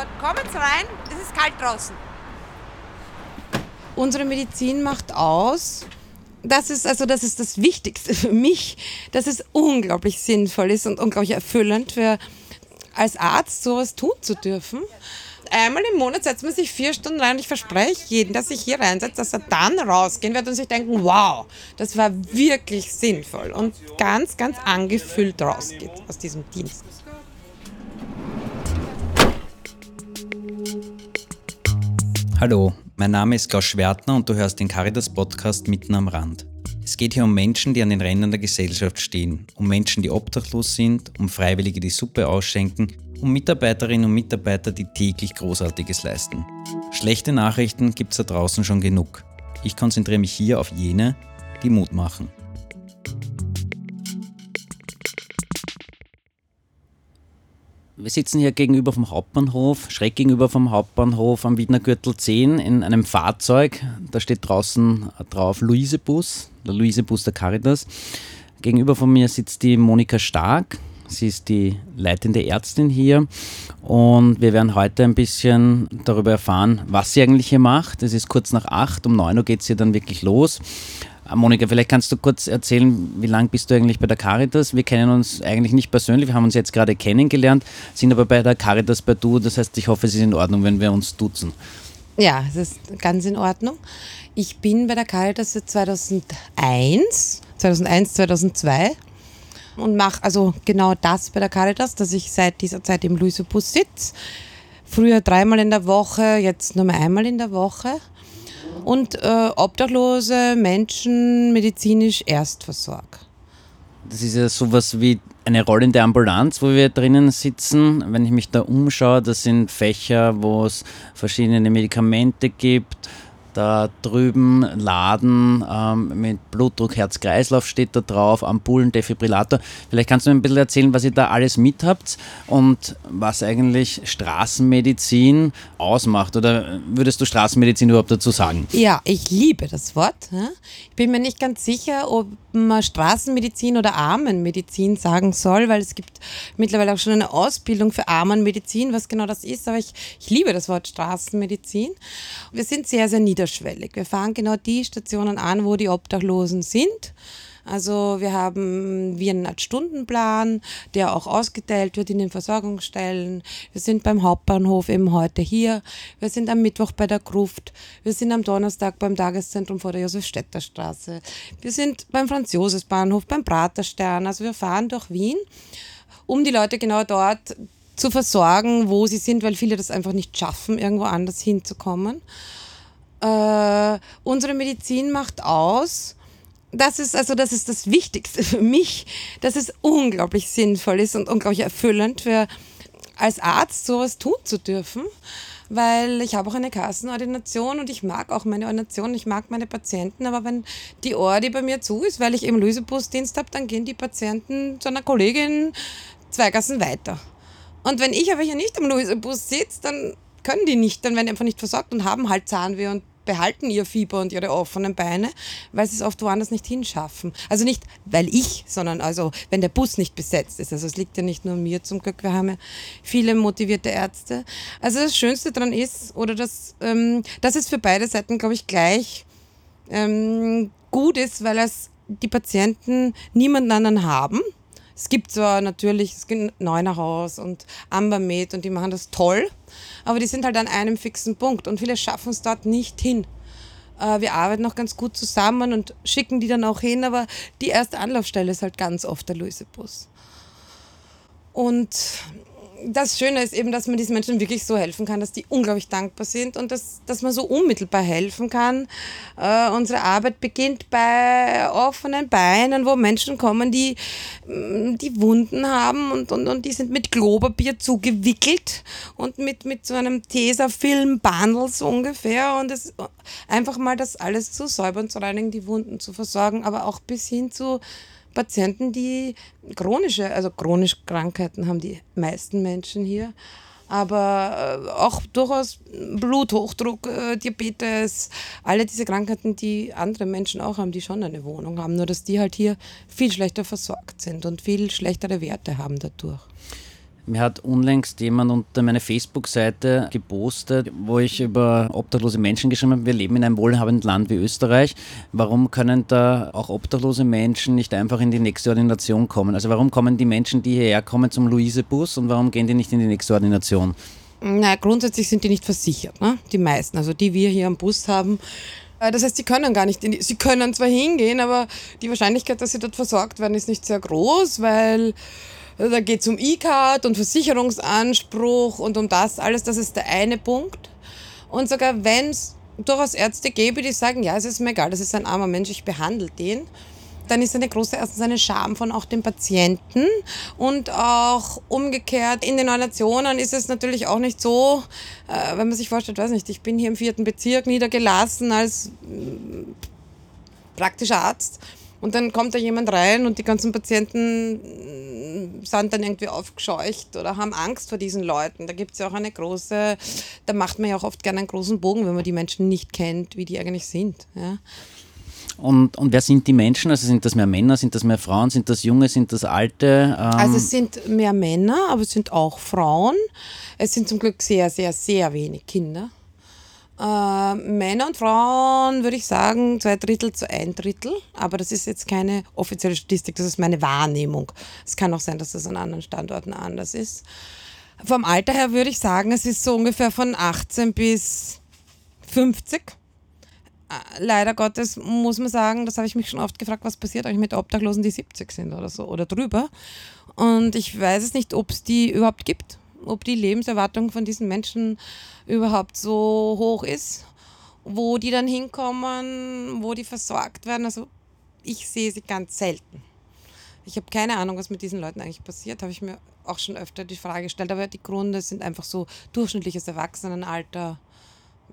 Gott, kommen Sie rein, es ist kalt draußen. Unsere Medizin macht aus, das ist also das ist das Wichtigste für mich, dass es unglaublich sinnvoll ist und unglaublich erfüllend für als Arzt sowas tun zu dürfen. Einmal im Monat setzt man sich vier Stunden rein und ich verspreche jedem, dass ich hier reinsetze, dass er dann rausgehen wird und sich denken, wow, das war wirklich sinnvoll und ganz, ganz angefüllt rausgeht aus diesem Dienst. Hallo, mein Name ist Klaus Schwertner und du hörst den Caritas Podcast mitten am Rand. Es geht hier um Menschen, die an den Rändern der Gesellschaft stehen, um Menschen, die obdachlos sind, um Freiwillige, die Suppe ausschenken, um Mitarbeiterinnen und Mitarbeiter, die täglich Großartiges leisten. Schlechte Nachrichten gibt es da draußen schon genug. Ich konzentriere mich hier auf jene, die Mut machen. Wir sitzen hier gegenüber vom Hauptbahnhof, schräg gegenüber vom Hauptbahnhof am Wiener Gürtel 10 in einem Fahrzeug. Da steht draußen drauf Luisebus, der Luisebus der Caritas. Gegenüber von mir sitzt die Monika Stark. Sie ist die leitende Ärztin hier und wir werden heute ein bisschen darüber erfahren, was sie eigentlich hier macht. Es ist kurz nach acht, um neun Uhr geht es hier dann wirklich los. Ah, Monika, vielleicht kannst du kurz erzählen, wie lange bist du eigentlich bei der Caritas? Wir kennen uns eigentlich nicht persönlich, wir haben uns jetzt gerade kennengelernt, sind aber bei der Caritas bei Du. Das heißt, ich hoffe, es ist in Ordnung, wenn wir uns duzen. Ja, es ist ganz in Ordnung. Ich bin bei der Caritas seit 2001, 2001, 2002 und mache also genau das bei der Caritas, dass ich seit dieser Zeit im Luisebus sitze. Früher dreimal in der Woche, jetzt nur mal einmal in der Woche und äh, obdachlose Menschen medizinisch erst versorgt. Das ist ja sowas wie eine rollende Ambulanz, wo wir drinnen sitzen. Wenn ich mich da umschaue, das sind Fächer, wo es verschiedene Medikamente gibt da drüben Laden ähm, mit Blutdruck, Herz-Kreislauf steht da drauf, Ampullen, Defibrillator. Vielleicht kannst du mir ein bisschen erzählen, was ihr da alles mit habt und was eigentlich Straßenmedizin ausmacht. Oder würdest du Straßenmedizin überhaupt dazu sagen? Ja, ich liebe das Wort. Ich bin mir nicht ganz sicher, ob man Straßenmedizin oder Armenmedizin sagen soll, weil es gibt mittlerweile auch schon eine Ausbildung für Armenmedizin, was genau das ist. Aber ich, ich liebe das Wort Straßenmedizin. Wir sind sehr, sehr niedrig niederschwellig. Wir fahren genau die Stationen an, wo die Obdachlosen sind. Also wir haben wie einen Art Stundenplan, der auch ausgeteilt wird in den Versorgungsstellen. Wir sind beim Hauptbahnhof eben heute hier. Wir sind am Mittwoch bei der Gruft. Wir sind am Donnerstag beim Tageszentrum vor der Josefstädter Straße. Wir sind beim Franz-Josefs-Bahnhof, beim Praterstern. Also wir fahren durch Wien, um die Leute genau dort zu versorgen, wo sie sind, weil viele das einfach nicht schaffen, irgendwo anders hinzukommen äh, unsere Medizin macht aus, das ist also das ist das Wichtigste für mich, dass es unglaublich sinnvoll ist und unglaublich erfüllend für als Arzt sowas tun zu dürfen, weil ich habe auch eine Kassenordination und ich mag auch meine Ordination, ich mag meine Patienten, aber wenn die Ordi bei mir zu ist, weil ich eben Lösebusdienst habe, dann gehen die Patienten zu einer Kollegin zwei Gassen weiter. Und wenn ich aber hier nicht am Lösebus sitze, dann können die nicht, dann werden die einfach nicht versorgt und haben halt Zahnweh und behalten ihr Fieber und ihre offenen Beine, weil sie es oft woanders nicht hinschaffen. Also nicht, weil ich, sondern also, wenn der Bus nicht besetzt ist. Also es liegt ja nicht nur mir zum Glück, wir haben ja viele motivierte Ärzte. Also das Schönste daran ist, oder das, ähm, das ist für beide Seiten, glaube ich, gleich ähm, gut ist, weil es die Patienten niemanden anderen haben. Es gibt zwar natürlich, es gibt Neunerhaus und Ambermed und die machen das toll, aber die sind halt an einem fixen Punkt und viele schaffen es dort nicht hin. Äh, wir arbeiten noch ganz gut zusammen und schicken die dann auch hin, aber die erste Anlaufstelle ist halt ganz oft der Luisebus. Und das Schöne ist eben, dass man diesen Menschen wirklich so helfen kann, dass die unglaublich dankbar sind und dass, dass man so unmittelbar helfen kann. Äh, unsere Arbeit beginnt bei offenen Beinen, wo Menschen kommen, die mm, die Wunden haben und, und, und die sind mit Klopapier zugewickelt und mit, mit so einem Tesafilm-Bundle so ungefähr und es, einfach mal das alles zu säubern, zu reinigen, die Wunden zu versorgen, aber auch bis hin zu Patienten, die chronische, also chronische Krankheiten haben die meisten Menschen hier, aber äh, auch durchaus Bluthochdruck, äh, Diabetes, alle diese Krankheiten, die andere Menschen auch haben, die schon eine Wohnung haben, nur dass die halt hier viel schlechter versorgt sind und viel schlechtere Werte haben dadurch. Mir hat unlängst jemand unter meine Facebook-Seite gepostet, wo ich über obdachlose Menschen geschrieben habe, wir leben in einem wohlhabenden Land wie Österreich. Warum können da auch obdachlose Menschen nicht einfach in die nächste Ordination kommen? Also warum kommen die Menschen, die hierher kommen, zum Luisebus und warum gehen die nicht in die nächste Ordination? Na, grundsätzlich sind die nicht versichert, ne? die meisten, also die wir hier am Bus haben. Äh, das heißt, sie können gar nicht, die, sie können zwar hingehen, aber die Wahrscheinlichkeit, dass sie dort versorgt werden, ist nicht sehr groß, weil da geht es um E-Card und Versicherungsanspruch und um das alles. Das ist der eine Punkt. Und sogar wenn es durchaus Ärzte gäbe, die sagen, ja, es ist mir egal, das ist ein armer Mensch, ich behandle den, dann ist eine große erstens eine Scham von auch den Patienten und auch umgekehrt in den Nationen ist es natürlich auch nicht so, äh, wenn man sich vorstellt, weiß nicht, ich bin hier im vierten Bezirk niedergelassen als äh, praktischer Arzt und dann kommt da jemand rein und die ganzen Patienten sind dann irgendwie aufgescheucht oder haben Angst vor diesen Leuten. Da gibt es ja auch eine große, da macht man ja auch oft gerne einen großen Bogen, wenn man die Menschen nicht kennt, wie die eigentlich sind. Ja. Und, und wer sind die Menschen? Also sind das mehr Männer, sind das mehr Frauen, sind das Junge, sind das Alte? Ähm also es sind mehr Männer, aber es sind auch Frauen. Es sind zum Glück sehr, sehr, sehr wenig Kinder. Äh, Männer und Frauen würde ich sagen zwei Drittel zu ein Drittel, aber das ist jetzt keine offizielle Statistik, das ist meine Wahrnehmung. Es kann auch sein, dass das an anderen Standorten anders ist. Vom Alter her würde ich sagen, es ist so ungefähr von 18 bis 50. Äh, leider Gottes muss man sagen, das habe ich mich schon oft gefragt, was passiert eigentlich mit Obdachlosen, die 70 sind oder so oder drüber. Und ich weiß es nicht, ob es die überhaupt gibt ob die Lebenserwartung von diesen Menschen überhaupt so hoch ist, wo die dann hinkommen, wo die versorgt werden. Also ich sehe sie ganz selten. Ich habe keine Ahnung, was mit diesen Leuten eigentlich passiert, habe ich mir auch schon öfter die Frage gestellt. Aber die Gründe sind einfach so durchschnittliches Erwachsenenalter,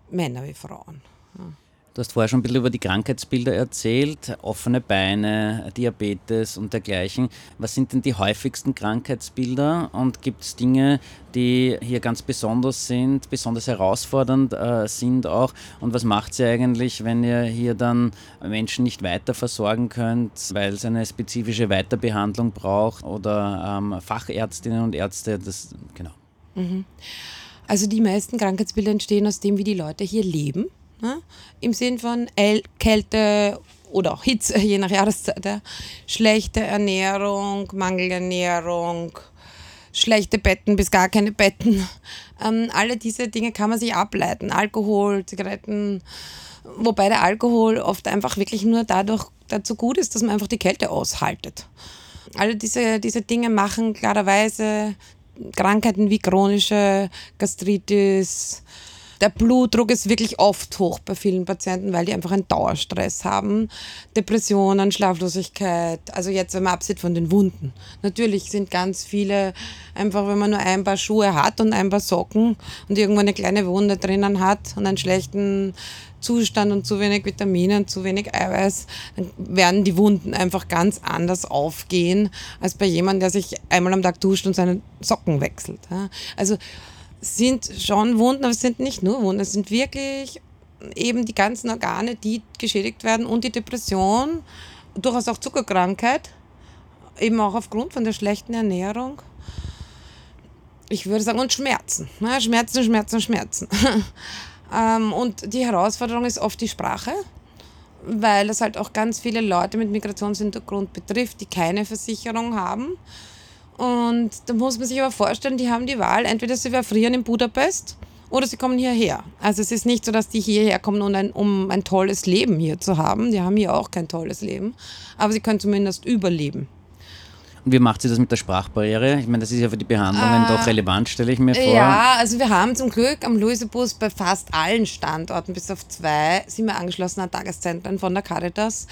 Männer wie Frauen. Ja. Du hast vorher schon ein bisschen über die Krankheitsbilder erzählt, offene Beine, Diabetes und dergleichen. Was sind denn die häufigsten Krankheitsbilder und gibt es Dinge, die hier ganz besonders sind, besonders herausfordernd äh, sind auch? Und was macht ihr eigentlich, wenn ihr hier dann Menschen nicht weiter versorgen könnt, weil es eine spezifische Weiterbehandlung braucht oder ähm, Fachärztinnen und Ärzte? Das, genau. Mhm. Also die meisten Krankheitsbilder entstehen aus dem, wie die Leute hier leben Ne? Im Sinn von El Kälte oder auch Hitze, je nach Jahreszeit. Ja? Schlechte Ernährung, Mangelernährung, schlechte Betten bis gar keine Betten. Ähm, alle diese Dinge kann man sich ableiten. Alkohol, Zigaretten. Wobei der Alkohol oft einfach wirklich nur dadurch dazu gut ist, dass man einfach die Kälte aushaltet. Alle diese, diese Dinge machen klarerweise Krankheiten wie chronische Gastritis, der Blutdruck ist wirklich oft hoch bei vielen Patienten, weil die einfach einen Dauerstress haben. Depressionen, Schlaflosigkeit, also jetzt, wenn man absieht von den Wunden. Natürlich sind ganz viele einfach, wenn man nur ein paar Schuhe hat und ein paar Socken und irgendwo eine kleine Wunde drinnen hat und einen schlechten Zustand und zu wenig Vitamine und zu wenig Eiweiß, dann werden die Wunden einfach ganz anders aufgehen als bei jemandem, der sich einmal am Tag duscht und seine Socken wechselt. Also sind schon Wunden, aber es sind nicht nur Wunden, es sind wirklich eben die ganzen Organe, die geschädigt werden und die Depression, durchaus auch Zuckerkrankheit, eben auch aufgrund von der schlechten Ernährung. Ich würde sagen, und Schmerzen. Ne? Schmerzen, Schmerzen, Schmerzen. ähm, und die Herausforderung ist oft die Sprache, weil das halt auch ganz viele Leute mit Migrationshintergrund betrifft, die keine Versicherung haben und da muss man sich aber vorstellen, die haben die Wahl, entweder sie frieren in Budapest oder sie kommen hierher. Also es ist nicht so, dass die hierher kommen, um ein, um ein tolles Leben hier zu haben. Die haben hier auch kein tolles Leben. Aber sie können zumindest überleben. Und wie macht sie das mit der Sprachbarriere? Ich meine, das ist ja für die Behandlungen äh, doch relevant, stelle ich mir vor. Ja, also wir haben zum Glück am Luisebus bei fast allen Standorten, bis auf zwei, sind wir angeschlossen an Tageszentren von der Caritas.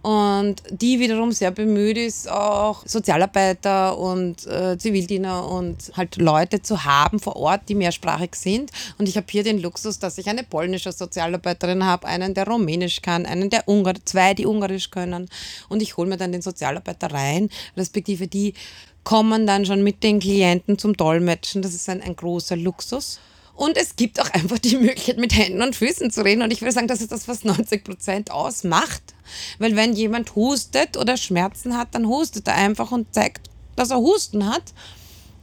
Und die wiederum sehr bemüht ist, auch Sozialarbeiter und äh, Zivildiener und halt Leute zu haben vor Ort, die mehrsprachig sind. Und ich habe hier den Luxus, dass ich eine polnische Sozialarbeiterin habe, einen, der Rumänisch kann, einen, der Ungar, zwei, die Ungarisch können. Und ich hole mir dann den Sozialarbeiter rein, respektive die kommen dann schon mit den Klienten zum Dolmetschen. Das ist ein, ein großer Luxus. Und es gibt auch einfach die Möglichkeit, mit Händen und Füßen zu reden. Und ich würde sagen, das ist das, was 90 Prozent ausmacht. Weil wenn jemand hustet oder Schmerzen hat, dann hustet er einfach und zeigt, dass er Husten hat.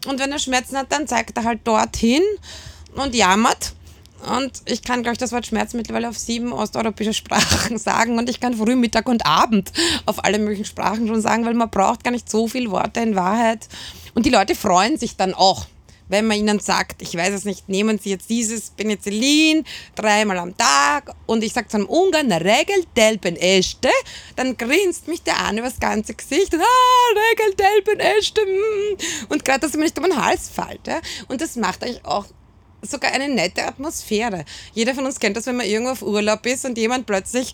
Und wenn er Schmerzen hat, dann zeigt er halt dorthin und jammert. Und ich kann, glaube ich, das Wort Schmerz mittlerweile auf sieben osteuropäische Sprachen sagen. Und ich kann früh, Mittag und Abend auf alle möglichen Sprachen schon sagen, weil man braucht gar nicht so viele Worte in Wahrheit. Und die Leute freuen sich dann auch wenn man ihnen sagt, ich weiß es nicht, nehmen Sie jetzt dieses Penicillin dreimal am Tag und ich sage zu einem Ungarn, Regel delpen este, dann grinst mich der an über das ganze Gesicht und ah, Regel delpen este mm. und gerade, dass man nicht um den Hals fällt. Ja? Und das macht euch auch sogar eine nette Atmosphäre. Jeder von uns kennt das, wenn man irgendwo auf Urlaub ist und jemand plötzlich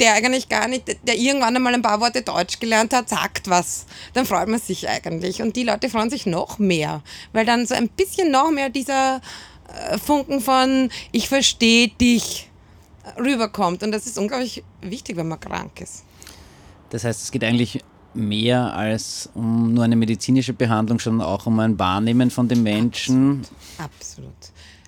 der eigentlich gar nicht, der irgendwann einmal ein paar Worte Deutsch gelernt hat, sagt was. Dann freut man sich eigentlich. Und die Leute freuen sich noch mehr, weil dann so ein bisschen noch mehr dieser äh, Funken von ich verstehe dich rüberkommt. Und das ist unglaublich wichtig, wenn man krank ist. Das heißt, es geht eigentlich mehr als um nur eine medizinische Behandlung, sondern auch um ein Wahrnehmen von den Menschen. Absolut.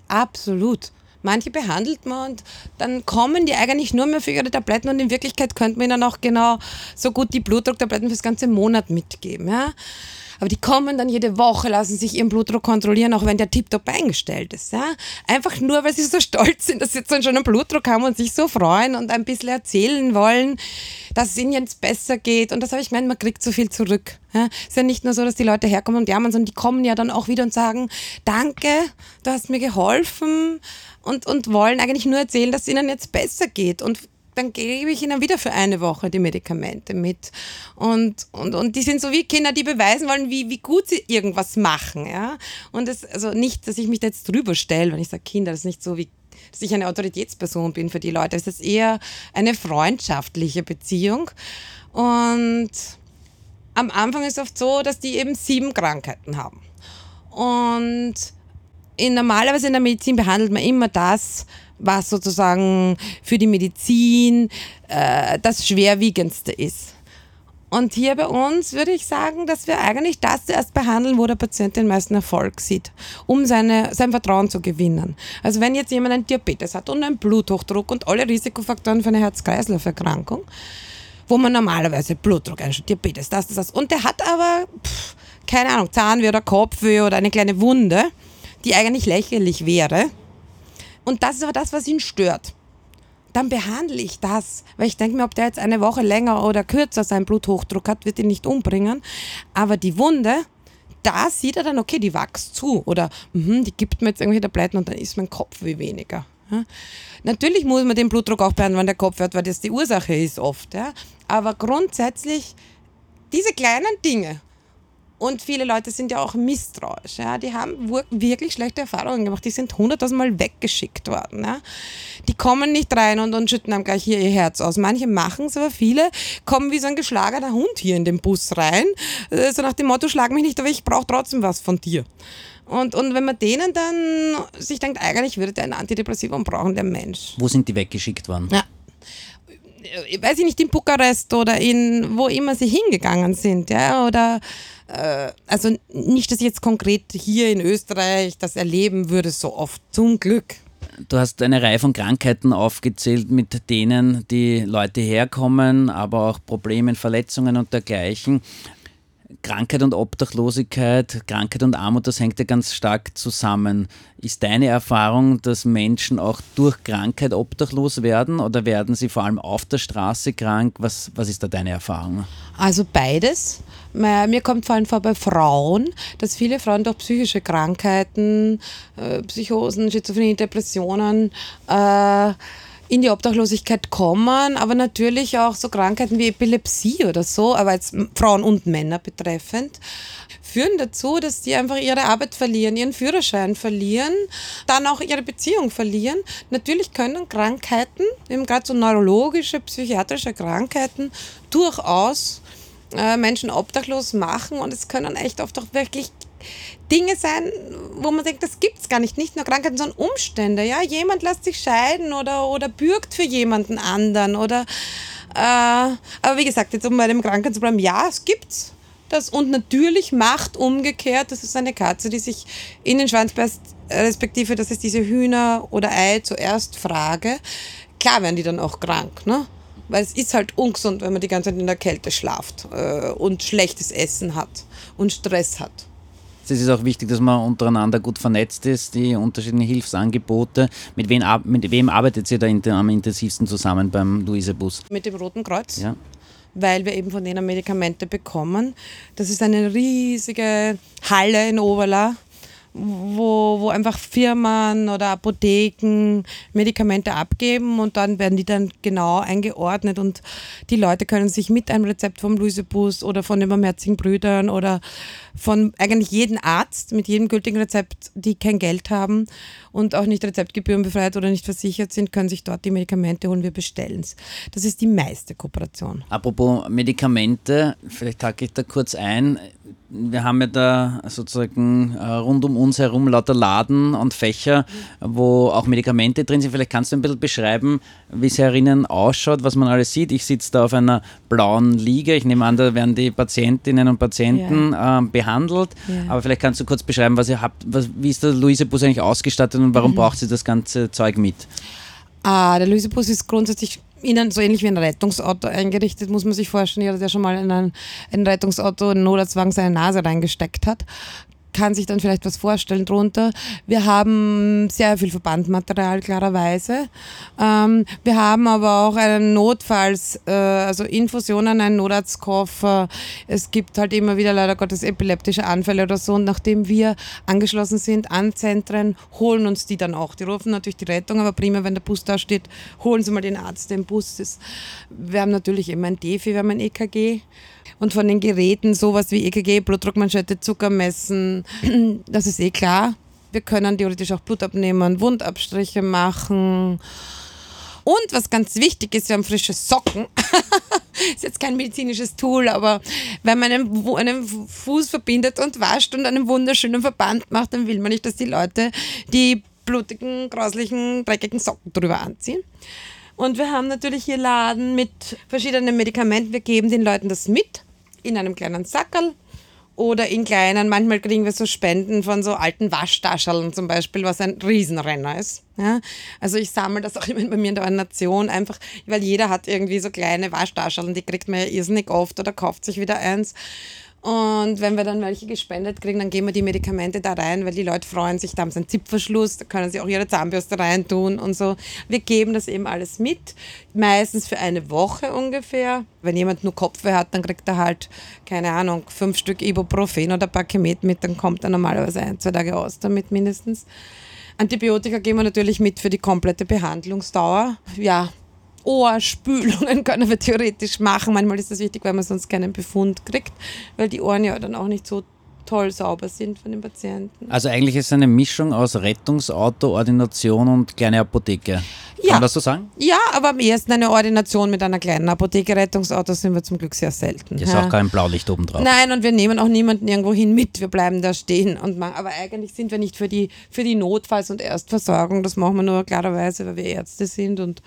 Absolut. Absolut. Manche behandelt man und dann kommen die eigentlich nur mehr für ihre Tabletten und in Wirklichkeit könnte man ihnen auch genau so gut die Blutdrucktabletten fürs ganze Monat mitgeben. Ja? Aber die kommen dann jede Woche, lassen sich ihren Blutdruck kontrollieren, auch wenn der tiptop eingestellt ist. Ja? Einfach nur, weil sie so stolz sind, dass sie jetzt schon einen Blutdruck haben und sich so freuen und ein bisschen erzählen wollen, dass es ihnen jetzt besser geht. Und das habe ich gemeint, man kriegt so viel zurück. Ja? Es ist ja nicht nur so, dass die Leute herkommen und jammern, sondern die kommen ja dann auch wieder und sagen, danke, du hast mir geholfen und, und wollen eigentlich nur erzählen, dass es ihnen jetzt besser geht. Und dann gebe ich ihnen wieder für eine Woche die Medikamente mit. Und, und, und die sind so wie Kinder, die beweisen wollen, wie, wie gut sie irgendwas machen. Ja? Und es, also nicht, dass ich mich da jetzt drüber stelle, wenn ich sage Kinder, das ist nicht so wie dass ich eine Autoritätsperson bin für die Leute. Es ist eher eine freundschaftliche Beziehung. Und am Anfang ist es oft so, dass die eben sieben Krankheiten haben. Und in, normalerweise in der Medizin behandelt man immer das, was sozusagen für die Medizin äh, das Schwerwiegendste ist. Und hier bei uns würde ich sagen, dass wir eigentlich das erst behandeln, wo der Patient den meisten Erfolg sieht, um seine, sein Vertrauen zu gewinnen. Also wenn jetzt jemand einen Diabetes hat und einen Bluthochdruck und alle Risikofaktoren für eine Herz-Kreislauf-Erkrankung, wo man normalerweise Blutdruck einstellt, Diabetes, das, das, das, und der hat aber, pff, keine Ahnung, Zahnweh oder Kopfweh oder eine kleine Wunde, die eigentlich lächerlich wäre. Und das ist aber das, was ihn stört. Dann behandle ich das, weil ich denke mir, ob der jetzt eine Woche länger oder kürzer seinen Bluthochdruck hat, wird ihn nicht umbringen. Aber die Wunde, da sieht er dann, okay, die wächst zu oder mh, die gibt mir jetzt irgendwelche Tabletten und dann ist mein Kopf wie weniger. Ja. Natürlich muss man den Blutdruck auch behandeln, wenn der Kopf hört, weil das die Ursache ist oft. Ja. Aber grundsätzlich diese kleinen Dinge, und viele Leute sind ja auch misstrauisch. Ja? Die haben wirklich schlechte Erfahrungen gemacht. Die sind hunderttausendmal weggeschickt worden. Ja? Die kommen nicht rein und, und schütten einem gleich hier ihr Herz aus. Manche machen es, aber viele kommen wie so ein geschlagener Hund hier in den Bus rein. Äh, so nach dem Motto, schlag mich nicht, aber ich brauche trotzdem was von dir. Und, und wenn man denen dann sich denkt, eigentlich würde der ein Antidepressivum brauchen, der Mensch. Wo sind die weggeschickt worden? Ja weiß ich nicht, in Bukarest oder in wo immer sie hingegangen sind, ja, oder äh, also nicht, dass ich jetzt konkret hier in Österreich das erleben würde, so oft, zum Glück. Du hast eine Reihe von Krankheiten aufgezählt, mit denen die Leute herkommen, aber auch Probleme, Verletzungen und dergleichen. Krankheit und Obdachlosigkeit, Krankheit und Armut, das hängt ja ganz stark zusammen. Ist deine Erfahrung, dass Menschen auch durch Krankheit obdachlos werden oder werden sie vor allem auf der Straße krank? Was, was ist da deine Erfahrung? Also beides. Mir kommt vor allem vor bei Frauen, dass viele Frauen durch psychische Krankheiten, äh, Psychosen, Schizophrenie, Depressionen, äh, in die Obdachlosigkeit kommen, aber natürlich auch so Krankheiten wie Epilepsie oder so, aber jetzt Frauen und Männer betreffend, führen dazu, dass die einfach ihre Arbeit verlieren, ihren Führerschein verlieren, dann auch ihre Beziehung verlieren. Natürlich können Krankheiten, eben gerade so neurologische, psychiatrische Krankheiten, durchaus äh, Menschen obdachlos machen und es können echt oft auch wirklich Dinge sein, wo man denkt, das gibt es gar nicht. Nicht nur Krankheiten, sondern Umstände. Ja? Jemand lässt sich scheiden oder, oder bürgt für jemanden anderen. Oder, äh, aber wie gesagt, jetzt um bei dem Krankheit zu bleiben, ja, es gibt's das. Und natürlich macht umgekehrt, das ist eine Katze, die sich in den Schwanz beißt, respektive, das ist diese Hühner- oder Ei zuerst Frage. Klar werden die dann auch krank, ne? Weil es ist halt ungesund, wenn man die ganze Zeit in der Kälte schlaft äh, und schlechtes Essen hat und Stress hat es ist auch wichtig, dass man untereinander gut vernetzt ist, die unterschiedlichen Hilfsangebote. Mit wem, mit wem arbeitet ihr da am intensivsten zusammen beim Luisebus? Mit dem Roten Kreuz. Ja weil wir eben von denen Medikamente bekommen. Das ist eine riesige Halle in Oberla wo, wo einfach Firmen oder Apotheken Medikamente abgeben und dann werden die dann genau eingeordnet und die Leute können sich mit einem Rezept vom Luisebus oder von den Barmherzigen Brüdern oder von eigentlich jedem Arzt mit jedem gültigen Rezept, die kein Geld haben und auch nicht rezeptgebührenbefreit oder nicht versichert sind, können sich dort die Medikamente holen. Wir bestellen es. Das ist die meiste Kooperation. Apropos Medikamente, vielleicht hake ich da kurz ein wir haben ja da sozusagen äh, rund um uns herum lauter Laden und Fächer, wo auch Medikamente drin sind. Vielleicht kannst du ein bisschen beschreiben, wie es herinnen ausschaut, was man alles sieht. Ich sitze da auf einer blauen Liege. Ich nehme an, da werden die Patientinnen und Patienten ja. äh, behandelt. Ja. Aber vielleicht kannst du kurz beschreiben, was ihr habt. Was, wie ist der Luisebus eigentlich ausgestattet und warum mhm. braucht sie das ganze Zeug mit? Ah, der Luisebus ist grundsätzlich Ihnen so ähnlich wie ein Rettungsauto eingerichtet, muss man sich vorstellen. Jeder, der schon mal in ein, ein Rettungsauto, einen Notarztwagen seine Nase reingesteckt hat, kann sich dann vielleicht was vorstellen drunter. Wir haben sehr viel Verbandmaterial, klarerweise. Ähm, wir haben aber auch einen Notfalls, äh, also Infusionen, einen Notarztkoffer. Es gibt halt immer wieder leider Gottes epileptische Anfälle oder so. Und nachdem wir angeschlossen sind an Zentren, holen uns die dann auch. Die rufen natürlich die Rettung, aber prima, wenn der Bus da steht, holen sie mal den Arzt, im Bus ist. Wir haben natürlich immer ein Defi, wir haben ein EKG. Und von den Geräten, sowas wie EKG, Blutdruckmanschette, Zucker messen, das ist eh klar. Wir können theoretisch auch Blut abnehmen, Wundabstriche machen. Und was ganz wichtig ist, wir haben frische Socken. ist jetzt kein medizinisches Tool, aber wenn man einen, einen, Fuß verbindet und wascht und einen wunderschönen Verband macht, dann will man nicht, dass die Leute die blutigen, grauslichen, dreckigen Socken drüber anziehen. Und wir haben natürlich hier Laden mit verschiedenen Medikamenten. Wir geben den Leuten das mit in einem kleinen Sackerl oder in kleinen, manchmal kriegen wir so Spenden von so alten Waschtascheln zum Beispiel, was ein Riesenrenner ist. Ja? Also ich sammle das auch immer bei mir in der Ordination, einfach, weil jeder hat irgendwie so kleine Waschtascheln, die kriegt man ja irrsinnig oft oder kauft sich wieder eins. Und wenn wir dann welche gespendet kriegen, dann geben wir die Medikamente da rein, weil die Leute freuen sich, da haben sie einen Zipfverschluss, da können sie auch ihre Zahnbürste rein tun und so. Wir geben das eben alles mit, meistens für eine Woche ungefähr. Wenn jemand nur Kopfweh hat, dann kriegt er halt, keine Ahnung, fünf Stück Ibuprofen oder Pakemet mit, dann kommt er normalerweise ein, zwei Tage aus damit mindestens. Antibiotika geben wir natürlich mit für die komplette Behandlungsdauer. Ja, Ohrspülungen können wir theoretisch machen. Manchmal ist das wichtig, weil man sonst keinen Befund kriegt, weil die Ohren ja dann auch nicht so toll sauber sind von den Patienten. Also eigentlich ist es eine Mischung aus Rettungsauto, Ordination und kleine Apotheke. Ja. Kann man das so sagen? Ja, aber am ehesten eine Ordination mit einer kleinen Apotheke. Rettungsauto sind wir zum Glück sehr selten. Ist ja. auch kein Blaulicht oben drauf. Nein, und wir nehmen auch niemanden irgendwo hin mit. Wir bleiben da stehen. Und machen, aber eigentlich sind wir nicht für die, für die Notfalls- und Erstversorgung. Das machen wir nur klarerweise, weil wir Ärzte sind und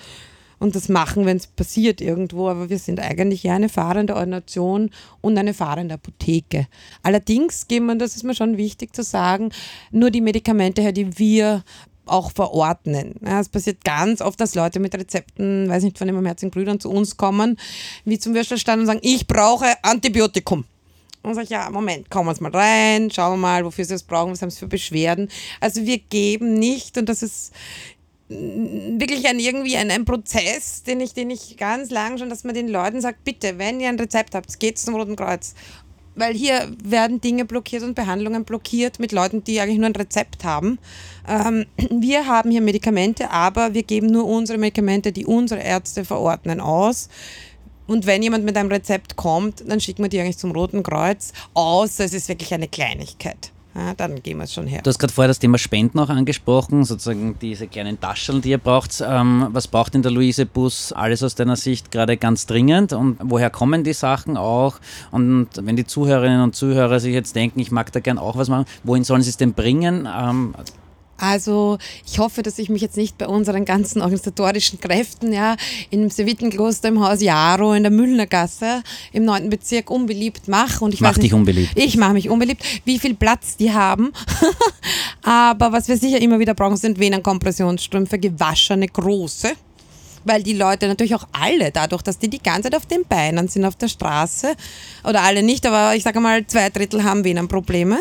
und das machen, wenn es passiert irgendwo. Aber wir sind eigentlich ja eine fahrende Ordination und eine fahrende Apotheke. Allerdings geben wir, das ist mir schon wichtig zu sagen, nur die Medikamente her, die wir auch verordnen. Ja, es passiert ganz oft, dass Leute mit Rezepten, weiß nicht, von den barmherzigen Brüdern zu uns kommen, wie zum Würstelstand und sagen, ich brauche Antibiotikum. Und sage ich, ja, Moment, kommen wir mal rein, schauen wir mal, wofür sie das brauchen, was haben sie für Beschwerden. Also wir geben nicht, und das ist wirklich ein, irgendwie ein, ein Prozess, den ich, den ich ganz lang schon, dass man den Leuten sagt, bitte, wenn ihr ein Rezept habt, geht zum Roten Kreuz. Weil hier werden Dinge blockiert und Behandlungen blockiert mit Leuten, die eigentlich nur ein Rezept haben. Ähm, wir haben hier Medikamente, aber wir geben nur unsere Medikamente, die unsere Ärzte verordnen, aus. Und wenn jemand mit einem Rezept kommt, dann schicken wir die eigentlich zum Roten Kreuz, außer es ist wirklich eine Kleinigkeit. Ja, dann gehen wir es schon her. Du hast gerade vorher das Thema Spenden auch angesprochen, sozusagen diese kleinen Taschen, die ihr braucht. Ähm, was braucht denn der Luise Bus alles aus deiner Sicht gerade ganz dringend und woher kommen die Sachen auch? Und wenn die Zuhörerinnen und Zuhörer sich jetzt denken, ich mag da gern auch was machen, wohin sollen sie es denn bringen? Ähm, also ich hoffe, dass ich mich jetzt nicht bei unseren ganzen organisatorischen Kräften ja, im Sevitenkloster im Haus Jaro in der Müllner Gasse im 9. Bezirk unbeliebt mache. Und ich Mach dich unbeliebt. Ich mache mich unbeliebt, wie viel Platz die haben. Aber was wir sicher immer wieder brauchen, sind Venenkompressionsstrümpfe, gewaschene, große weil die Leute natürlich auch alle, dadurch, dass die die ganze Zeit auf den Beinen sind auf der Straße, oder alle nicht, aber ich sage mal, zwei Drittel haben Venenprobleme.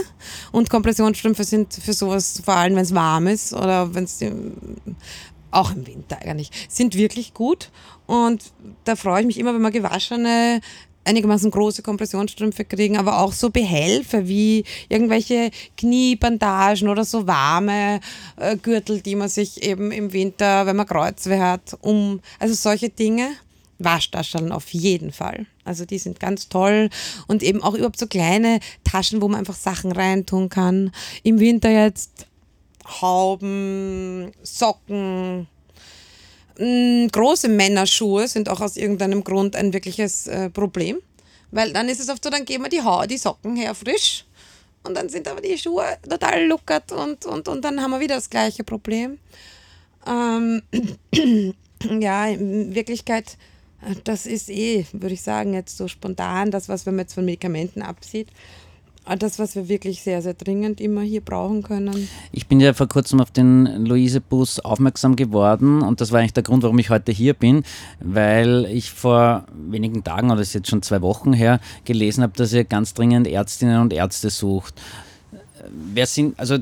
Und Kompressionsstrümpfe sind für sowas, vor allem wenn es warm ist oder wenn es auch im Winter eigentlich, sind wirklich gut. Und da freue ich mich immer, wenn man gewaschene einigermaßen große Kompressionsstrümpfe kriegen, aber auch so Behelfe wie irgendwelche Kniebandagen oder so warme äh, Gürtel, die man sich eben im Winter, wenn man Kreuzweh hat, um, also solche Dinge. Waschtaschen auf jeden Fall. Also die sind ganz toll und eben auch überhaupt so kleine Taschen, wo man einfach Sachen reintun kann. Im Winter jetzt Hauben, Socken, Mm, große Männerschuhe sind auch aus irgendeinem Grund ein wirkliches äh, Problem. Weil dann ist es oft so, dann geben wir die, ha die Socken her frisch und dann sind aber die Schuhe total luckert und, und, und dann haben wir wieder das gleiche Problem. Ähm, ja, in Wirklichkeit, äh, das ist eh, würde ich sagen, jetzt so spontan, das, was wenn man jetzt von Medikamenten absieht, das, was wir wirklich sehr, sehr dringend immer hier brauchen können. Ich bin ja vor kurzem auf den Luise-Bus aufmerksam geworden und das war eigentlich der Grund, warum ich heute hier bin, weil ich vor wenigen Tagen, oder ist jetzt schon zwei Wochen her, gelesen habe, dass ihr ganz dringend Ärztinnen und Ärzte sucht. Wer sind, also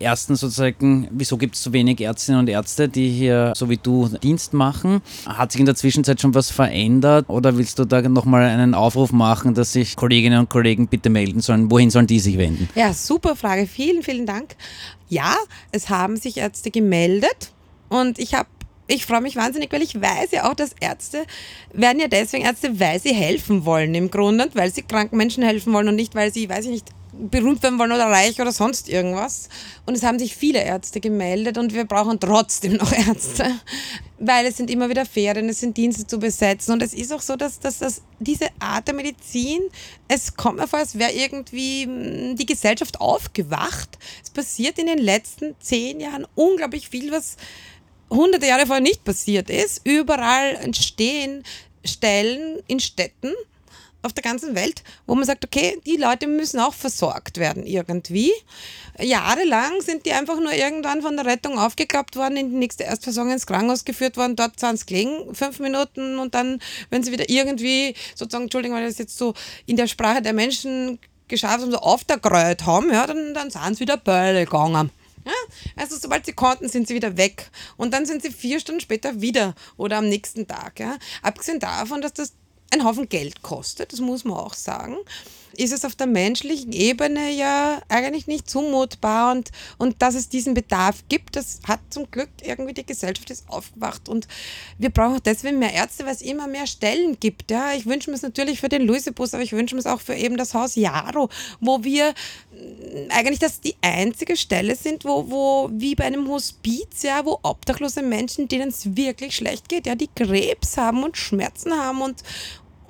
Erstens sozusagen, wieso gibt es so wenig Ärztinnen und Ärzte, die hier so wie du Dienst machen? Hat sich in der Zwischenzeit schon was verändert oder willst du da nochmal einen Aufruf machen, dass sich Kolleginnen und Kollegen bitte melden sollen? Wohin sollen die sich wenden? Ja, super Frage. Vielen, vielen Dank. Ja, es haben sich Ärzte gemeldet und ich habe ich freue mich wahnsinnig, weil ich weiß ja auch, dass Ärzte werden ja deswegen Ärzte, weil sie helfen wollen im Grunde, weil sie kranken Menschen helfen wollen und nicht, weil sie, weiß ich nicht, berühmt werden wollen oder reich oder sonst irgendwas. Und es haben sich viele Ärzte gemeldet und wir brauchen trotzdem noch Ärzte, weil es sind immer wieder Ferien, es sind Dienste zu besetzen und es ist auch so, dass, dass, dass diese Art der Medizin, es kommt mir vor, als wäre irgendwie hm, die Gesellschaft aufgewacht. Es passiert in den letzten zehn Jahren unglaublich viel, was hunderte Jahre vorher nicht passiert ist. Überall entstehen Stellen in Städten, auf der ganzen Welt, wo man sagt, okay, die Leute müssen auch versorgt werden irgendwie. Jahrelang sind die einfach nur irgendwann von der Rettung aufgeklappt worden, in die nächste Erstversorgung ins Krankenhaus geführt worden, dort sind sie gelegen, fünf Minuten und dann, wenn sie wieder irgendwie, sozusagen, Entschuldigung, weil das jetzt so in der Sprache der Menschen geschafft haben, so aufgegrölt haben, ja, dann, dann sind sie wieder Bälle gegangen. Ja? Also sobald sie konnten, sind sie wieder weg. Und dann sind sie vier Stunden später wieder oder am nächsten Tag. Ja? Abgesehen davon, dass das ein Haufen Geld kostet, das muss man auch sagen, ist es auf der menschlichen Ebene ja eigentlich nicht zumutbar und, und dass es diesen Bedarf gibt, das hat zum Glück irgendwie die Gesellschaft ist aufgewacht und wir brauchen deswegen mehr Ärzte, weil es immer mehr Stellen gibt. Ja. Ich wünsche mir es natürlich für den Luisebus, aber ich wünsche mir es auch für eben das Haus Jaro, wo wir mm, eigentlich das die einzige Stelle sind, wo, wo wie bei einem Hospiz, ja, wo obdachlose Menschen, denen es wirklich schlecht geht, ja, die Krebs haben und Schmerzen haben und,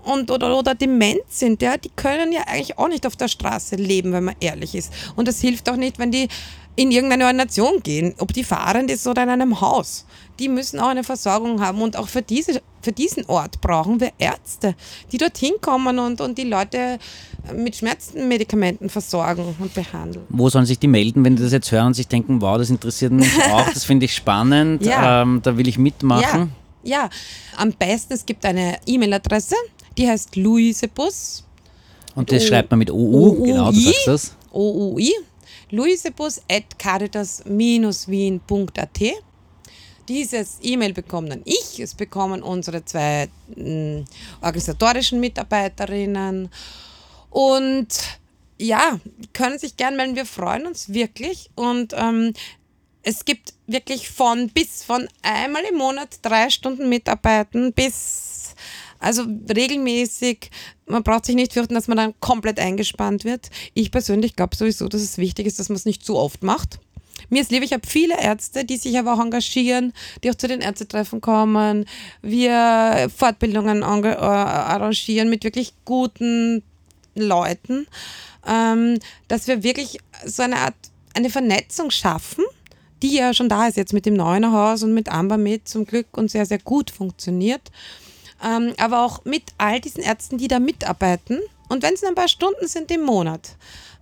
und, oder, oder dement sind, ja, die können ja eigentlich auch nicht auf der Straße leben, wenn man ehrlich ist. Und das hilft auch nicht, wenn die in irgendeine Ordination gehen, ob die fahrend ist oder in einem Haus. Die müssen auch eine Versorgung haben und auch für, diese, für diesen Ort brauchen wir Ärzte, die dorthin kommen und, und die Leute mit Schmerzmedikamenten versorgen und behandeln. Wo sollen sich die melden, wenn die das jetzt hören und sich denken, wow, das interessiert mich auch, das finde ich spannend, ja. ähm, da will ich mitmachen? Ja. ja, am besten, es gibt eine E-Mail-Adresse, die heißt Luisebus. Und das o schreibt man mit OU, genau, du sagst das. OUI. Luisebus at caritas-wien.at. Dieses E-Mail bekomme dann ich, es bekommen unsere zwei äh, organisatorischen Mitarbeiterinnen und ja, können sich gern melden, wir freuen uns wirklich und ähm, es gibt wirklich von bis von einmal im Monat drei Stunden Mitarbeiten bis also regelmäßig, man braucht sich nicht fürchten, dass man dann komplett eingespannt wird. Ich persönlich glaube sowieso, dass es wichtig ist, dass man es nicht zu oft macht. Mir ist lieb, ich habe viele Ärzte, die sich aber auch engagieren, die auch zu den Ärztetreffen kommen, wir Fortbildungen äh, arrangieren mit wirklich guten Leuten, ähm, dass wir wirklich so eine Art, eine Vernetzung schaffen, die ja schon da ist jetzt mit dem Neunerhaus und mit Amber mit zum Glück und sehr, sehr gut funktioniert ähm, aber auch mit all diesen Ärzten, die da mitarbeiten. Und wenn es nur ein paar Stunden sind im Monat,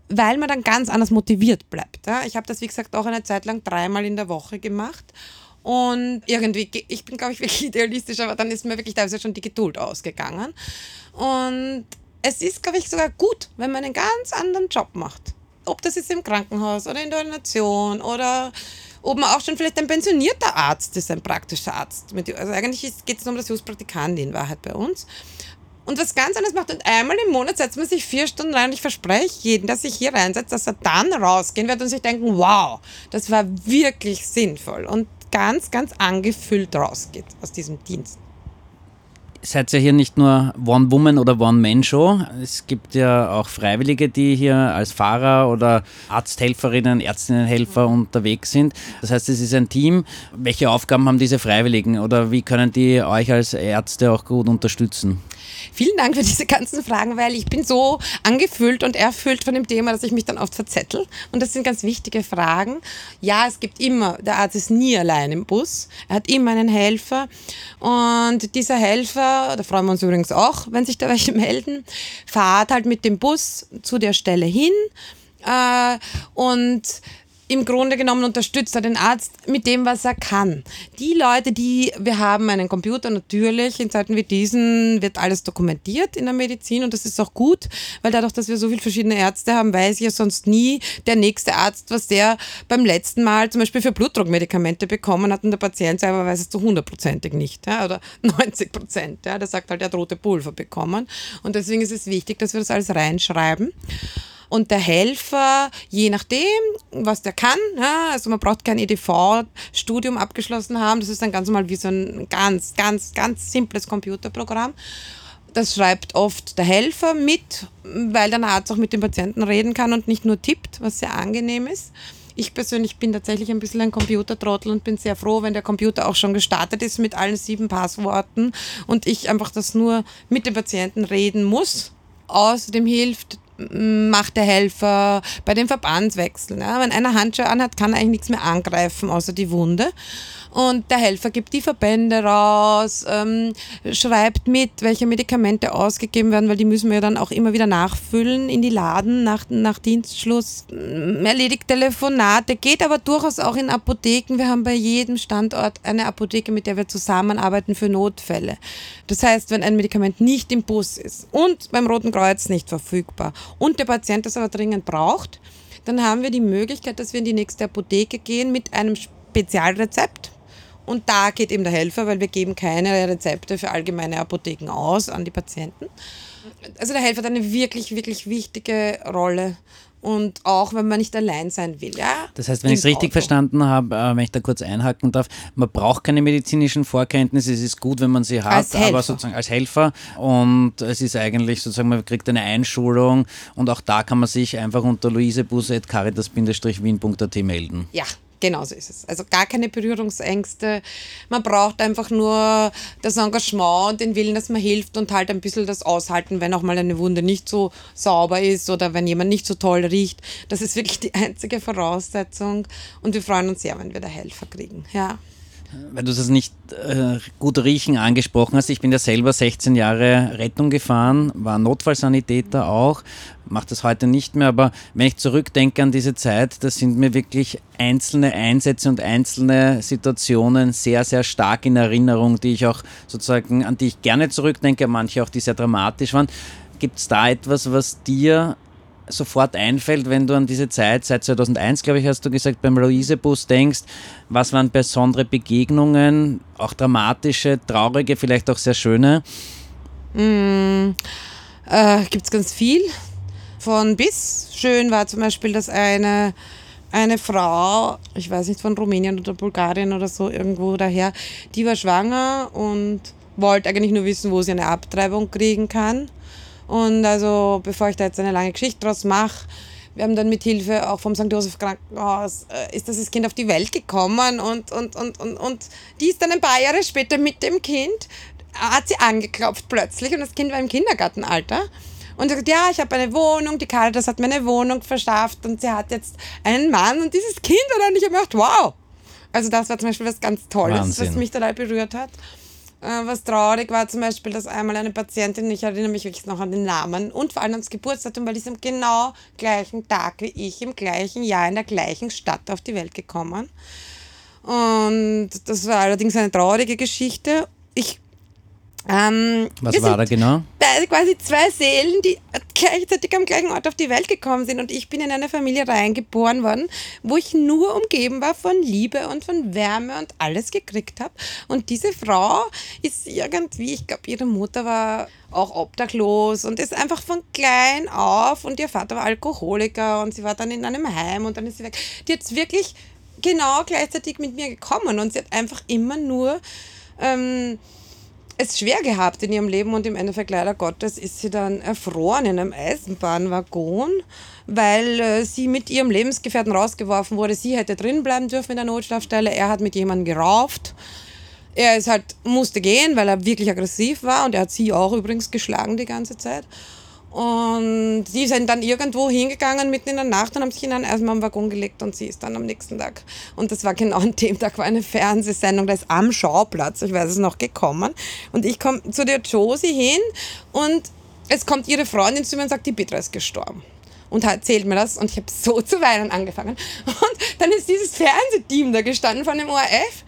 weil man dann ganz anders motiviert bleibt. Ja? Ich habe das, wie gesagt, auch eine Zeit lang dreimal in der Woche gemacht. Und irgendwie, ich bin, glaube ich, wirklich idealistisch, aber dann ist mir wirklich teilweise schon die Geduld ausgegangen. Und es ist, glaube ich, sogar gut, wenn man einen ganz anderen Job macht. Ob das ist im Krankenhaus oder in der Ordination oder ob man auch schon vielleicht ein pensionierter Arzt ist, ein praktischer Arzt. Also eigentlich geht es um das Justpraktikant in Wahrheit bei uns. Und was ganz anderes macht. Und einmal im Monat setzt man sich vier Stunden rein und ich verspreche jedem, dass sich hier reinsetzt, dass er dann rausgehen wird und sich denken, wow, das war wirklich sinnvoll und ganz, ganz angefüllt rausgeht aus diesem Dienst seid ja hier nicht nur One-Woman- oder One-Man-Show. Es gibt ja auch Freiwillige, die hier als Fahrer oder Arzthelferinnen, Ärztinnenhelfer unterwegs sind. Das heißt, es ist ein Team. Welche Aufgaben haben diese Freiwilligen oder wie können die euch als Ärzte auch gut unterstützen? Vielen Dank für diese ganzen Fragen, weil ich bin so angefüllt und erfüllt von dem Thema, dass ich mich dann oft verzettel. Und das sind ganz wichtige Fragen. Ja, es gibt immer, der Arzt ist nie allein im Bus. Er hat immer einen Helfer. Und dieser Helfer, da freuen wir uns übrigens auch, wenn sich da welche melden, fahrt halt mit dem Bus zu der Stelle hin. Äh, und im Grunde genommen unterstützt er den Arzt mit dem, was er kann. Die Leute, die, wir haben einen Computer natürlich, in Zeiten wie diesen wird alles dokumentiert in der Medizin und das ist auch gut, weil dadurch, dass wir so viele verschiedene Ärzte haben, weiß ich ja sonst nie der nächste Arzt, was der beim letzten Mal zum Beispiel für Blutdruckmedikamente bekommen hat und der Patient selber weiß es zu hundertprozentig nicht ja, oder 90 Prozent. Ja, der sagt halt, er hat rote Pulver bekommen und deswegen ist es wichtig, dass wir das alles reinschreiben. Und der Helfer, je nachdem, was der kann, ja, also man braucht kein EDV-Studium abgeschlossen haben, das ist dann ganz normal wie so ein ganz, ganz, ganz simples Computerprogramm. Das schreibt oft der Helfer mit, weil der Arzt auch mit dem Patienten reden kann und nicht nur tippt, was sehr angenehm ist. Ich persönlich bin tatsächlich ein bisschen ein Computertrottel und bin sehr froh, wenn der Computer auch schon gestartet ist mit allen sieben Passworten und ich einfach das nur mit dem Patienten reden muss. Außerdem hilft macht der Helfer bei den Verbandswechseln. Ja. Wenn einer Handschuhe anhat, kann er eigentlich nichts mehr angreifen, außer die Wunde. Und der Helfer gibt die Verbände raus, ähm, schreibt mit, welche Medikamente ausgegeben werden, weil die müssen wir dann auch immer wieder nachfüllen in die Laden nach, nach Dienstschluss. Erledigt Telefonate, geht aber durchaus auch in Apotheken. Wir haben bei jedem Standort eine Apotheke, mit der wir zusammenarbeiten für Notfälle. Das heißt, wenn ein Medikament nicht im Bus ist und beim Roten Kreuz nicht verfügbar und der Patient das aber dringend braucht, dann haben wir die Möglichkeit, dass wir in die nächste Apotheke gehen mit einem Spezialrezept und da geht eben der Helfer, weil wir geben keine Rezepte für allgemeine Apotheken aus an die Patienten. Also der Helfer hat eine wirklich, wirklich wichtige Rolle. Und auch wenn man nicht allein sein will. Ja? Das heißt, wenn ich es richtig Auto. verstanden habe, äh, wenn ich da kurz einhaken darf, man braucht keine medizinischen Vorkenntnisse, es ist gut, wenn man sie hat, aber sozusagen als Helfer. Und es ist eigentlich sozusagen, man kriegt eine Einschulung und auch da kann man sich einfach unter luisebuse.caritas-wien.at melden. Ja, Genauso ist es. Also gar keine Berührungsängste. Man braucht einfach nur das Engagement und den Willen, dass man hilft und halt ein bisschen das aushalten, wenn auch mal eine Wunde nicht so sauber ist oder wenn jemand nicht so toll riecht. Das ist wirklich die einzige Voraussetzung. Und wir freuen uns sehr, wenn wir da Helfer kriegen. Ja weil du das nicht äh, gut riechen angesprochen hast. Ich bin ja selber 16 Jahre Rettung gefahren, war Notfallsanitäter auch, mache das heute nicht mehr, aber wenn ich zurückdenke an diese Zeit, da sind mir wirklich einzelne Einsätze und einzelne Situationen sehr, sehr stark in Erinnerung, die ich auch sozusagen, an die ich gerne zurückdenke, manche auch, die sehr dramatisch waren. Gibt es da etwas, was dir sofort einfällt, wenn du an diese Zeit, seit 2001, glaube ich, hast du gesagt, beim Luisebus denkst, was waren besondere Begegnungen, auch dramatische, traurige, vielleicht auch sehr schöne? Mm, äh, Gibt es ganz viel. Von bis. Schön war zum Beispiel, dass eine, eine Frau, ich weiß nicht, von Rumänien oder Bulgarien oder so, irgendwo daher, die war schwanger und wollte eigentlich nur wissen, wo sie eine Abtreibung kriegen kann. Und also, bevor ich da jetzt eine lange Geschichte draus mache, wir haben dann mit Hilfe auch vom St. Josef Krankenhaus, äh, ist das Kind auf die Welt gekommen und, und, und, und, und die ist dann ein paar Jahre später mit dem Kind, hat sie angeklopft plötzlich und das Kind war im Kindergartenalter. Und sagt, ja, ich habe eine Wohnung, die Caritas hat mir eine Wohnung verschafft und sie hat jetzt einen Mann und dieses Kind hat dann nicht gemacht, wow. Also das war zum Beispiel was ganz Tolles, Wahnsinn. was mich total berührt hat. Äh, was traurig war zum Beispiel, dass einmal eine Patientin, ich erinnere mich wirklich noch an den Namen und vor allem ans Geburtsdatum, weil die ist am genau gleichen Tag wie ich, im gleichen Jahr in der gleichen Stadt auf die Welt gekommen. Und das war allerdings eine traurige Geschichte. Ähm, Was war da genau? quasi zwei Seelen, die gleichzeitig am gleichen Ort auf die Welt gekommen sind. Und ich bin in eine Familie reingeboren worden, wo ich nur umgeben war von Liebe und von Wärme und alles gekriegt habe. Und diese Frau ist irgendwie, ich glaube, ihre Mutter war auch obdachlos und ist einfach von klein auf und ihr Vater war Alkoholiker und sie war dann in einem Heim und dann ist sie weg. Die hat wirklich genau gleichzeitig mit mir gekommen und sie hat einfach immer nur ähm, es schwer gehabt in ihrem Leben und im Endeffekt leider Gottes ist sie dann erfroren in einem Eisenbahnwaggon, weil äh, sie mit ihrem Lebensgefährten rausgeworfen wurde. Sie hätte drin bleiben dürfen in der Notschlafstelle. Er hat mit jemandem gerauft. Er ist halt, musste gehen, weil er wirklich aggressiv war und er hat sie auch übrigens geschlagen die ganze Zeit. Und die sind dann irgendwo hingegangen mitten in der Nacht und haben sich in einen Eisenbahnwaggon gelegt und sie ist dann am nächsten Tag. Und das war genau an dem Tag, war eine Fernsehsendung, da ist am Schauplatz, ich weiß es noch, gekommen. Und ich komme zu der Josie hin und es kommt ihre Freundin zu mir und sagt, die Petra ist gestorben. Und erzählt mir das und ich habe so zu weinen angefangen. Und dann ist dieses Fernsehteam da gestanden von dem ORF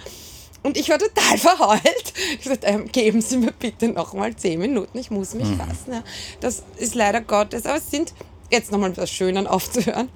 und ich war total verheult. Ich gesagt, ähm, geben Sie mir bitte noch mal zehn Minuten, ich muss mich fassen. Ja. Das ist leider Gottes, aber es sind jetzt nochmal was Schönen aufzuhören.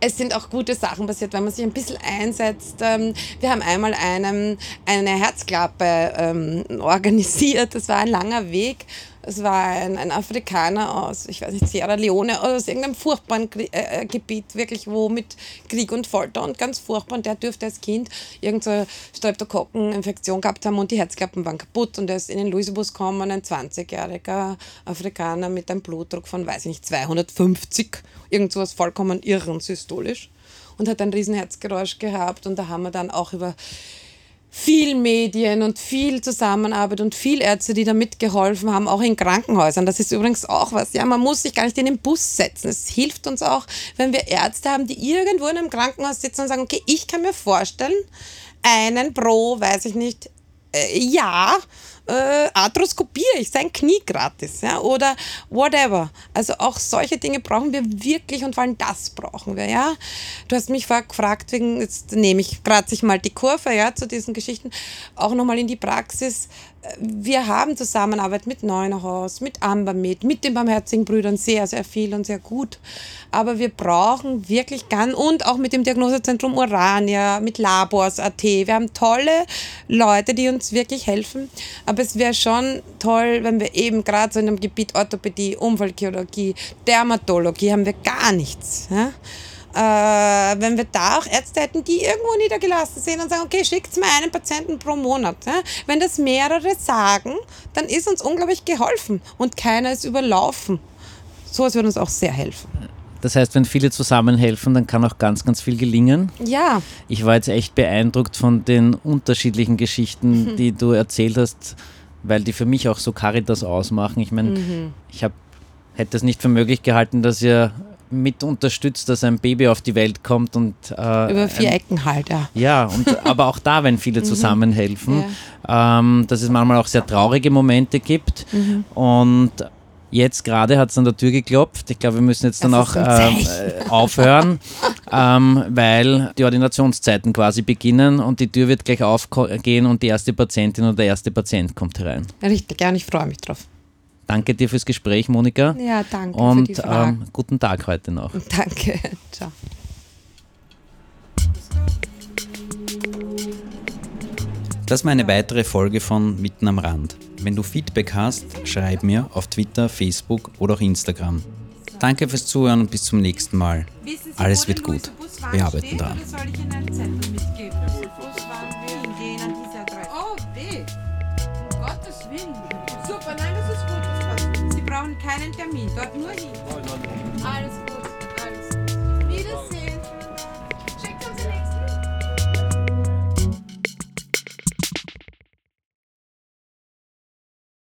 Es sind auch gute Sachen passiert, wenn man sich ein bisschen einsetzt. Ähm, Wir haben einmal einem, eine Herzklappe ähm, organisiert. Das war ein langer Weg. Es war ein, ein Afrikaner aus, ich weiß nicht, Sierra Leone oder aus irgendeinem furchtbaren Krie äh, Gebiet, wirklich wo mit Krieg und Folter und ganz furchtbar. Und der dürfte als Kind irgendeine Streptokokkeninfektion gehabt haben und die Herzklappen waren kaputt. Und er ist in den Louisebus gekommen, ein 20-jähriger Afrikaner mit einem Blutdruck von, weiß ich nicht, 250, irgendwas vollkommen irren systolisch. Und hat ein riesen Herzgeräusch gehabt. Und da haben wir dann auch über viel Medien und viel Zusammenarbeit und viel Ärzte, die da mitgeholfen haben, auch in Krankenhäusern. Das ist übrigens auch was. Ja, man muss sich gar nicht in den Bus setzen. Es hilft uns auch, wenn wir Ärzte haben, die irgendwo in einem Krankenhaus sitzen und sagen, okay, ich kann mir vorstellen, einen pro, weiß ich nicht, äh, Jahr äh, arthroskopiere ich sein Knie gratis ja, oder whatever. Also auch solche Dinge brauchen wir wirklich und vor allem das brauchen wir. Ja. Du hast mich gefragt, wegen, jetzt nehme ich gerade sich mal die Kurve ja, zu diesen Geschichten, auch nochmal in die Praxis. Wir haben Zusammenarbeit mit Neunerhaus, mit Ambermed, mit den Barmherzigen Brüdern sehr, sehr viel und sehr gut. Aber wir brauchen wirklich ganz, und auch mit dem Diagnosezentrum Urania, mit Labors.at. Wir haben tolle Leute, die uns wirklich helfen. Aber es wäre schon toll, wenn wir eben gerade so in dem Gebiet Orthopädie, Unfallchirurgie, Dermatologie haben wir gar nichts. Ja? Äh, wenn wir da auch Ärzte hätten, die irgendwo niedergelassen sind und sagen, okay, schickt mir einen Patienten pro Monat. Ja? Wenn das mehrere sagen, dann ist uns unglaublich geholfen und keiner ist überlaufen. So etwas würde uns auch sehr helfen. Das heißt, wenn viele zusammenhelfen, dann kann auch ganz, ganz viel gelingen. Ja, Ich war jetzt echt beeindruckt von den unterschiedlichen Geschichten, die du erzählt hast, weil die für mich auch so Caritas ausmachen. Ich meine, ich hab, hätte es nicht für möglich gehalten, dass ihr mit unterstützt, dass ein Baby auf die Welt kommt und äh, über vier ein, Ecken halt, ja. ja, und, aber auch da, wenn viele zusammenhelfen, ähm, dass es manchmal auch sehr traurige Momente gibt. Und jetzt gerade hat es an der Tür geklopft. Ich glaube, wir müssen jetzt dann Das auch ist ein ähm, äh, aufhören, ähm, weil die Ordinationszeiten quasi beginnen und die Tür wird gleich aufgehen und die erste Patientin oder der erste Patient kommt herein. Richtig, gern, ich freue mich drauf. Danke dir fürs Gespräch, Monika. Ja, danke für Und die Fragen. ähm, guten Tag heute noch. Danke, ciao. Das war eine weitere Folge von Mitten am Rand. Wenn du Feedback hast, schreib mir auf Twitter, Facebook oder auch Instagram. Danke fürs Zuhören und bis zum nächsten Mal. Alles wird gut. Wir arbeiten dran. Oh, nein, das ist gut. Sie brauchen keinen Termin. Dort nur hin.